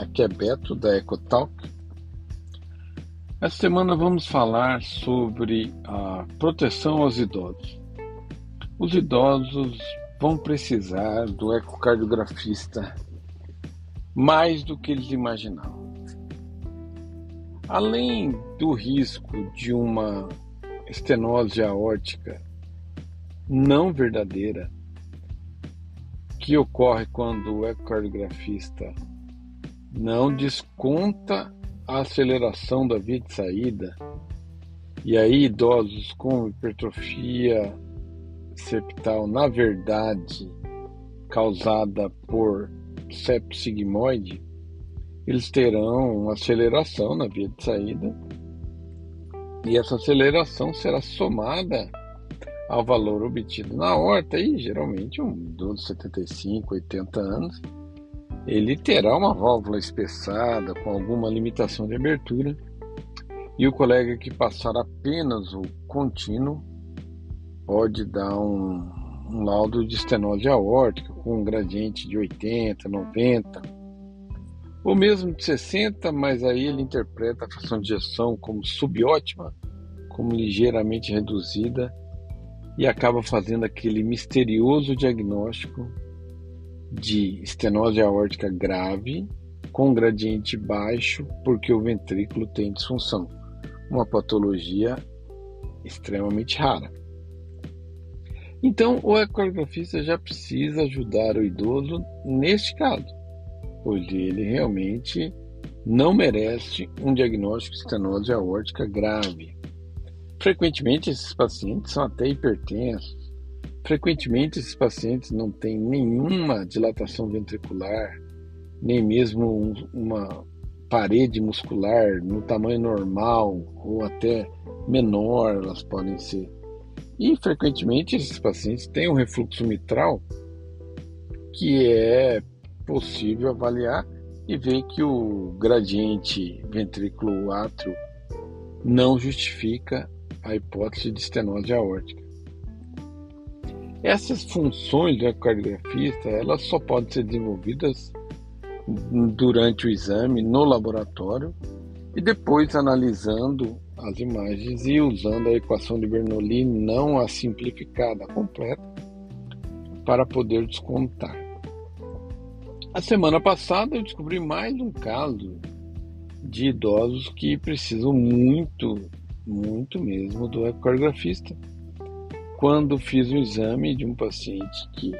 Aqui é Beto da EcoTalk. Essa semana vamos falar sobre a proteção aos idosos. Os idosos vão precisar do ecocardiografista mais do que eles imaginavam. Além do risco de uma estenose aórtica não verdadeira, que ocorre quando o ecocardiografista não desconta a aceleração da via de saída, e aí idosos com hipertrofia septal, na verdade, causada por septo sigmoide, eles terão uma aceleração na via de saída. E essa aceleração será somada ao valor obtido na horta e geralmente um idoso de 75, 80 anos ele terá uma válvula espessada com alguma limitação de abertura e o colega que passar apenas o contínuo pode dar um, um laudo de estenose aórtica com um gradiente de 80, 90 ou mesmo de 60, mas aí ele interpreta a fração de ejeção como subótima, como ligeiramente reduzida e acaba fazendo aquele misterioso diagnóstico de estenose aórtica grave com gradiente baixo porque o ventrículo tem disfunção, uma patologia extremamente rara. Então, o ecocardiografista já precisa ajudar o idoso neste caso, pois ele realmente não merece um diagnóstico de estenose aórtica grave. Frequentemente, esses pacientes são até hipertensos, Frequentemente, esses pacientes não têm nenhuma dilatação ventricular, nem mesmo um, uma parede muscular no tamanho normal ou até menor, elas podem ser. E frequentemente esses pacientes têm um refluxo mitral que é possível avaliar e ver que o gradiente ventrículo-átrio não justifica a hipótese de estenose aórtica. Essas funções do ecocardiografista, elas só podem ser desenvolvidas durante o exame no laboratório e depois analisando as imagens e usando a equação de Bernoulli não a simplificada, a completa, para poder descontar. A semana passada eu descobri mais um caso de idosos que precisam muito, muito mesmo do ecocardiografista quando fiz o exame de um paciente que,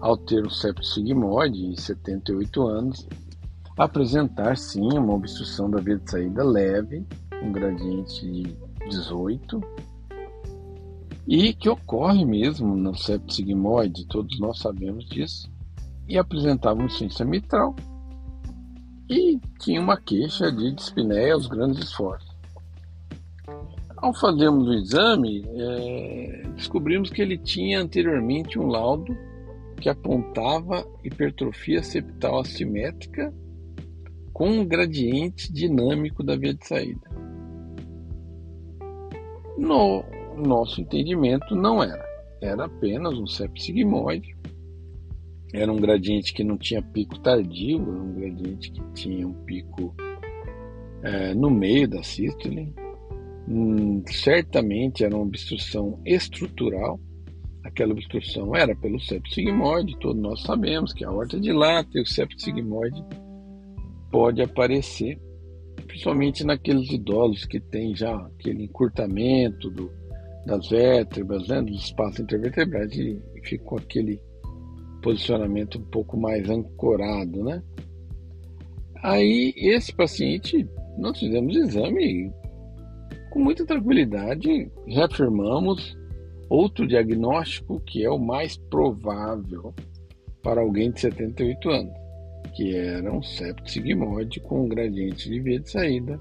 ao ter o septo sigmoide, em 78 anos, apresentar sim uma obstrução da via de saída leve, um gradiente de 18, e que ocorre mesmo no septo sigmoide, todos nós sabemos disso, e apresentava uma insuficiência mitral e tinha uma queixa de dispneia aos grandes esforços. Ao fazermos o exame, é, descobrimos que ele tinha anteriormente um laudo que apontava hipertrofia septal assimétrica com um gradiente dinâmico da via de saída. No nosso entendimento, não era. Era apenas um sepsigmoide. Era um gradiente que não tinha pico tardio, era um gradiente que tinha um pico é, no meio da sístole Hum, certamente era uma obstrução estrutural. Aquela obstrução era pelo septo sigmoide, todos nós sabemos que a horta dilata e o septo sigmoide pode aparecer, principalmente naqueles idosos que têm já aquele encurtamento do, das vértebras, né, dos espaços intervertebrais e fica com aquele posicionamento um pouco mais ancorado, né? Aí esse paciente, nós fizemos exame com muita tranquilidade, reafirmamos outro diagnóstico que é o mais provável para alguém de 78 anos, que era um septo sigmoide com um gradiente de via de saída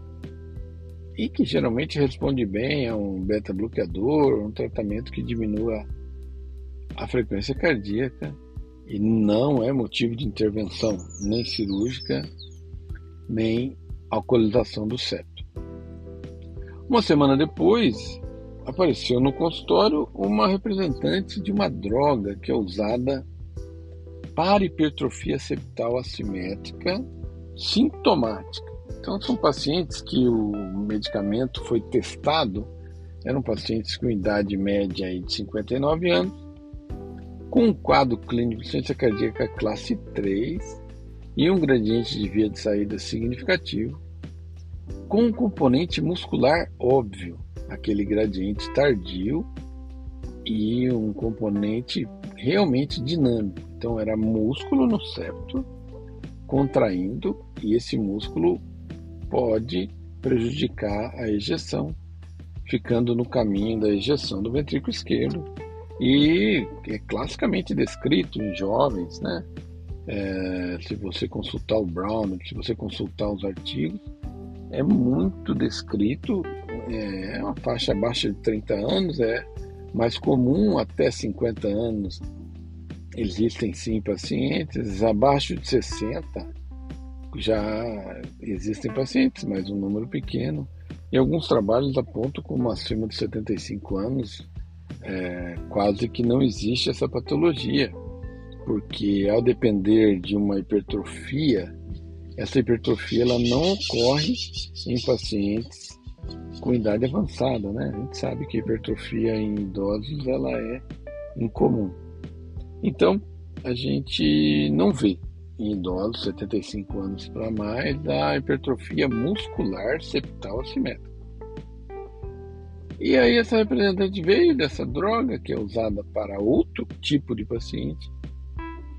e que geralmente responde bem a um beta-bloqueador, um tratamento que diminua a frequência cardíaca e não é motivo de intervenção nem cirúrgica, nem alcoolização do septo. Uma semana depois, apareceu no consultório uma representante de uma droga que é usada para hipertrofia septal assimétrica sintomática. Então, são pacientes que o medicamento foi testado, eram pacientes com idade média de 59 anos, com um quadro clínico de ciência cardíaca classe 3 e um gradiente de via de saída significativo, com um componente muscular óbvio, aquele gradiente tardio e um componente realmente dinâmico. Então era músculo no septo contraindo e esse músculo pode prejudicar a ejeção, ficando no caminho da ejeção do ventrículo esquerdo e é classicamente descrito em jovens, né? É, se você consultar o Brown, se você consultar os artigos, é muito descrito. É uma faixa abaixo de 30 anos, é mais comum até 50 anos. Existem sim pacientes abaixo de 60, já existem pacientes, mas um número pequeno. E alguns trabalhos apontam como acima de 75 anos, é, quase que não existe essa patologia, porque ao depender de uma hipertrofia, essa hipertrofia ela não ocorre em pacientes com idade avançada, né? A gente sabe que hipertrofia em idosos ela é incomum. Então, a gente não vê em idosos 75 anos para mais a hipertrofia muscular septal assimétrica. E aí essa representante veio dessa droga que é usada para outro tipo de paciente,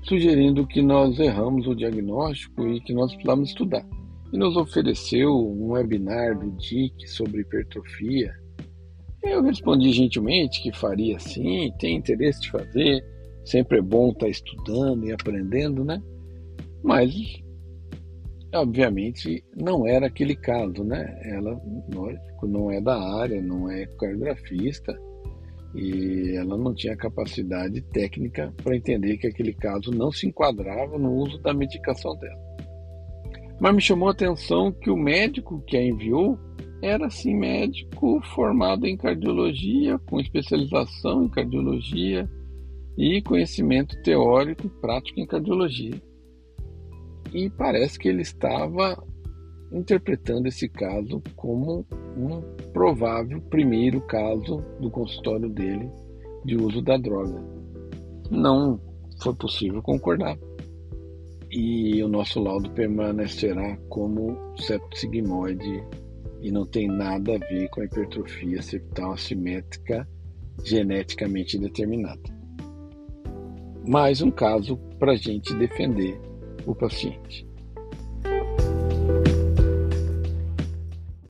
sugerindo que nós erramos o diagnóstico e que nós precisamos estudar e nos ofereceu um webinar do DIC sobre hipertrofia. Eu respondi gentilmente que faria sim, tem interesse de fazer, sempre é bom estar estudando e aprendendo, né? Mas, obviamente, não era aquele caso, né? Ela, lógico, não é da área, não é cardiografista e ela não tinha capacidade técnica para entender que aquele caso não se enquadrava no uso da medicação dela. Mas me chamou a atenção que o médico que a enviou era sim médico formado em cardiologia, com especialização em cardiologia e conhecimento teórico e prático em cardiologia. E parece que ele estava interpretando esse caso como um provável primeiro caso do consultório dele de uso da droga. Não foi possível concordar e o nosso laudo permanecerá como sepsigmoide e não tem nada a ver com a hipertrofia septal assimétrica geneticamente determinada. Mais um caso para a gente defender o paciente.